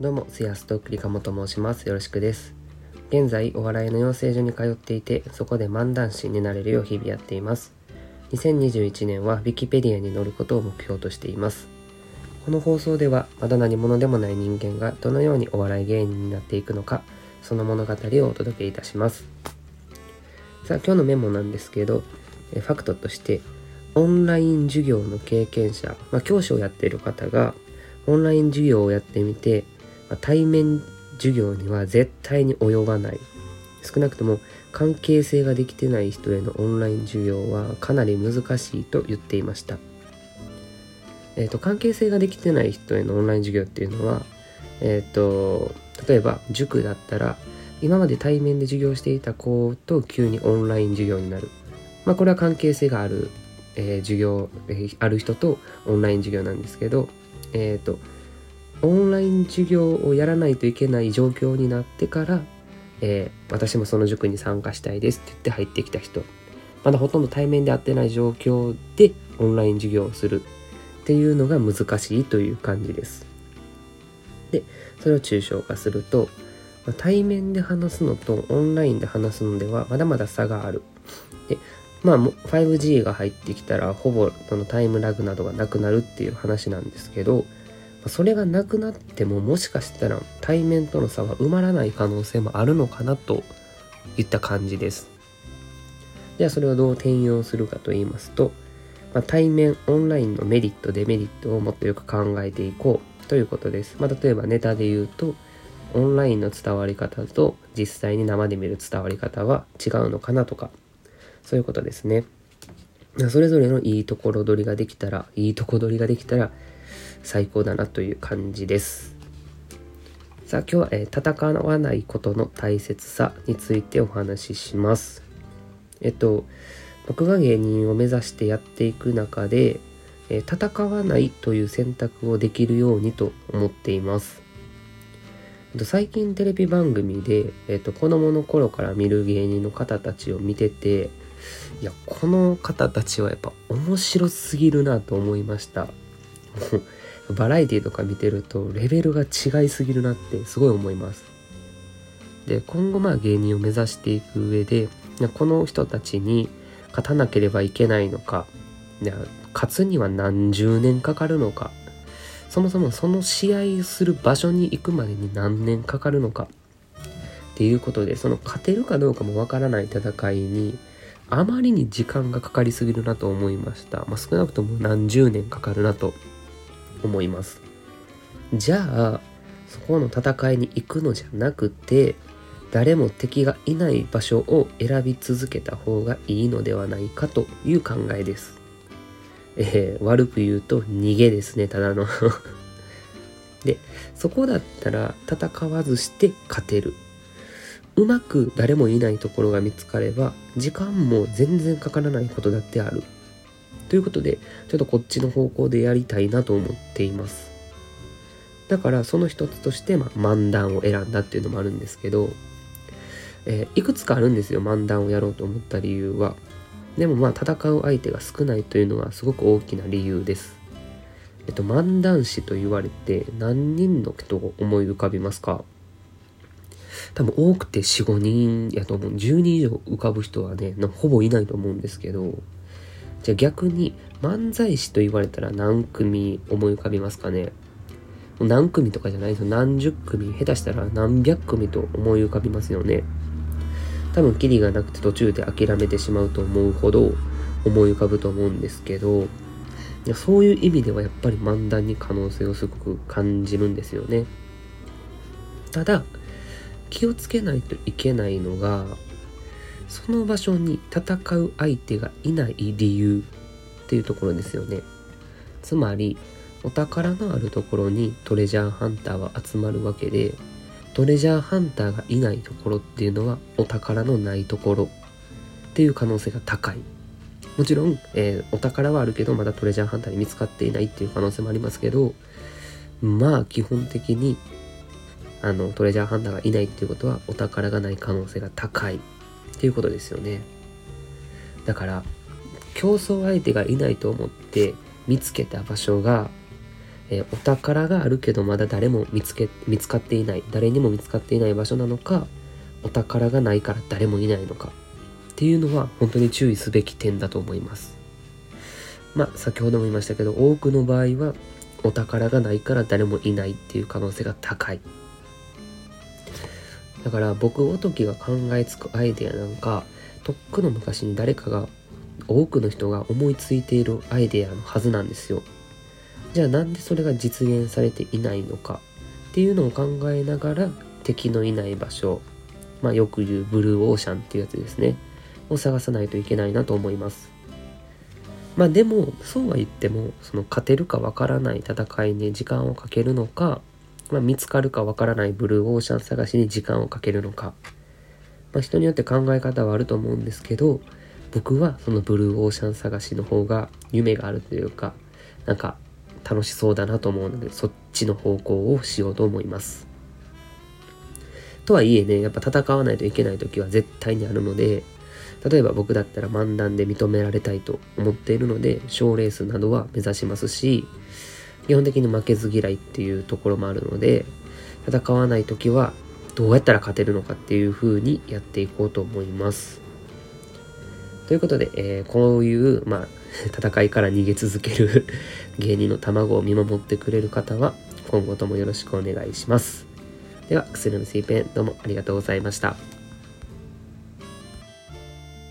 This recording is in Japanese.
どうも、スヤストクリカモと申します。よろしくです。現在、お笑いの養成所に通っていて、そこで漫談師になれるよう日々やっています。2021年は Wikipedia に載ることを目標としています。この放送では、まだ何者でもない人間がどのようにお笑い芸人になっていくのか、その物語をお届けいたします。さあ、今日のメモなんですけど、ファクトとして、オンライン授業の経験者、まあ、教師をやっている方が、オンライン授業をやってみて、ま対面授業には絶対に及ばない少なくとも関係性ができてない人へのオンライン授業はかなり難しいと言っていました。え、ー、と関係性ができてない人へのオンライン授業っていうのはえ、ー、と例えば塾だったら今まで対面で授業していた子と急にオンライン授業になる。まあこれは関係性がある、えー、授業、えー、ある人とオンライン授業なんですけどえっ、とオンライン授業をやらないといけない状況になってから、えー、私もその塾に参加したいですって言って入ってきた人まだほとんど対面で会ってない状況でオンライン授業をするっていうのが難しいという感じです。でそれを抽象化すると、対面で話すのとオンラインで話すのではまだまだ差がある。でまあ 5G が入ってきたらほぼそのタイムラグなどがなくなるっていう話なんですけどそれがなくなってももしかしたら対面との差は埋まらない可能性もあるのかなといった感じです。ではそれをどう転用するかと言いますと、まあ、対面オンラインのメリットデメリットをもっとよく考えていこうということです。まあ、例えばネタで言うとオンラインの伝わり方と実際に生で見る伝わり方は違うのかなとかそういうことですね。それぞれのいいところ取りができたらいいとこ取りができたら最高だなという感じです。さあ今日は、えー、戦わないことの大切さについてお話しします。えっと僕が芸人を目指してやっていく中で、えー、戦わないという選択をできるようにと思っています。えっと、最近テレビ番組で、えっと、子供の頃から見る芸人の方たちを見てていやこの方たちはやっぱ面白すぎるなと思いました。バラエティとか見てるとレベルが違いすぎるなってすごい思います。で今後まあ芸人を目指していく上でこの人たちに勝たなければいけないのか勝つには何十年かかるのかそもそもその試合する場所に行くまでに何年かかるのかっていうことでその勝てるかどうかもわからない戦いにあまりに時間がかかりすぎるなと思いました、まあ、少なくとも何十年かかるなと思いますじゃあそこの戦いに行くのじゃなくて誰も敵がいない場所を選び続けた方がいいのではないかという考えです。えー、悪く言うと逃げですね、ただの で、そこだったら戦わずして勝てる。うまく誰もいないところが見つかれば、時間も全然かからないことだってある。ということで、ちょっとこっちの方向でやりたいなと思っています。だからその一つとして、まあ、漫談を選んだっていうのもあるんですけど、えー、いくつかあるんですよ、漫談をやろうと思った理由は。でもまあ、戦う相手が少ないというのはすごく大きな理由です。えっと、漫談師と言われて何人の人を思い浮かびますか？多分多くて4、5人やと思う。10人以上浮かぶ人はね、ほぼいないと思うんですけど、じゃあ逆に漫才師と言われたら何組思い浮かびますかね？何組とかじゃない？ですよ。何十組、下手したら何百組と思い浮かびますよね。多分キリがなくて途中で諦めてしまうと思うほど思い浮かぶと思うんですけど、いやそういう意味ではやっぱり漫談に可能性をすごく感じるんですよね。ただ、気をつけないといけないのが、その場所に戦う相手がいない理由っていうところですよね。つまり、お宝のあるところにトレジャーハンターは集まるわけで、トレジャーハンターがいないところっていうのはお宝のないところっていう可能性が高い。もちろん、えー、お宝はあるけどまだトレジャーハンターに見つかっていないっていう可能性もありますけど、まあ基本的にあのトレジャーハンターがいないっていうことはお宝がない可能性が高いっていうことですよね。だから競争相手がいないと思って見つけた場所がえー、お宝があるけどまだ誰も見つけ見つかっていない誰にも見つかっていない場所なのかお宝がないから誰もいないのかっていうのは本当に注意すべき点だと思います。まあ先ほども言いましたけど多くの場合はお宝がないから誰もいないっていう可能性が高い。だから僕おときが考えつくアイデアなんかとっくの昔に誰かが多くの人が思いついているアイデアのはずなんですよ。じゃあなんでそれが実現されていないのか？っていうのを考えながら敵のいない場所まあよく言うブルーオーシャンっていうやつですね。を探さないといけないなと思います。まあでもそうは言ってもその勝てるかわからない戦いに時間をかけるのかまあ、見つかるかわからないブルーオーシャン探しに時間をかけるのか、まあ、人によって考え方はあると思うんですけど僕はそのブルーオーシャン探しの方が夢があるというかなんか楽しそうだなと思うのでそっちの方向をしようと思います。とはいえねやっぱ戦わないといけない時は絶対にあるので例えば僕だったら漫談で認められたいと思っているので賞レースなどは目指しますし基本的に負けず嫌いっていうところもあるので戦わない時はどうやったら勝てるのかっていう風にやっていこうと思います。ということで、えー、こういう、まあ、戦いから逃げ続ける 芸人の卵を見守ってくれる方は今後ともよろしくお願いします。では、薬の水ペンどうもありがとうございました。